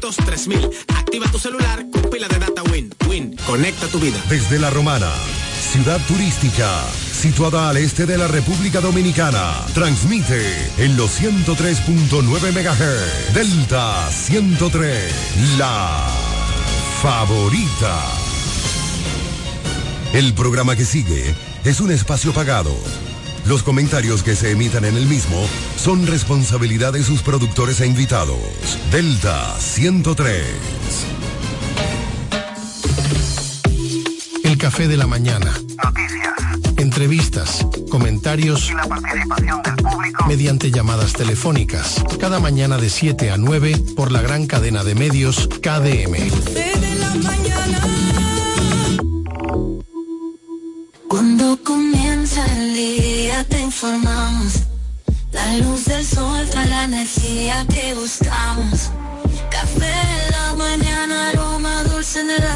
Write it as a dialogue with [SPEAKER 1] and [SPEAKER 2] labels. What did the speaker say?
[SPEAKER 1] 200 3000 Activa tu celular con pila de data Win. Win, conecta tu vida.
[SPEAKER 2] Desde La Romana, ciudad turística, situada al este de la República Dominicana, transmite en los 103.9 MHz. Delta 103, la favorita. El programa que sigue es un espacio pagado. Los comentarios que se emitan en el mismo son responsabilidad de sus productores e invitados. Delta 103.
[SPEAKER 3] El café de la mañana.
[SPEAKER 4] Noticias.
[SPEAKER 3] Entrevistas, comentarios
[SPEAKER 4] Y la participación del público.
[SPEAKER 3] mediante llamadas telefónicas. Cada mañana de 7 a 9 por la gran cadena de medios KDM.
[SPEAKER 5] Desde la mañana.
[SPEAKER 6] La luz del sol trae la energía que buscamos. Café en la mañana, aroma dulce en el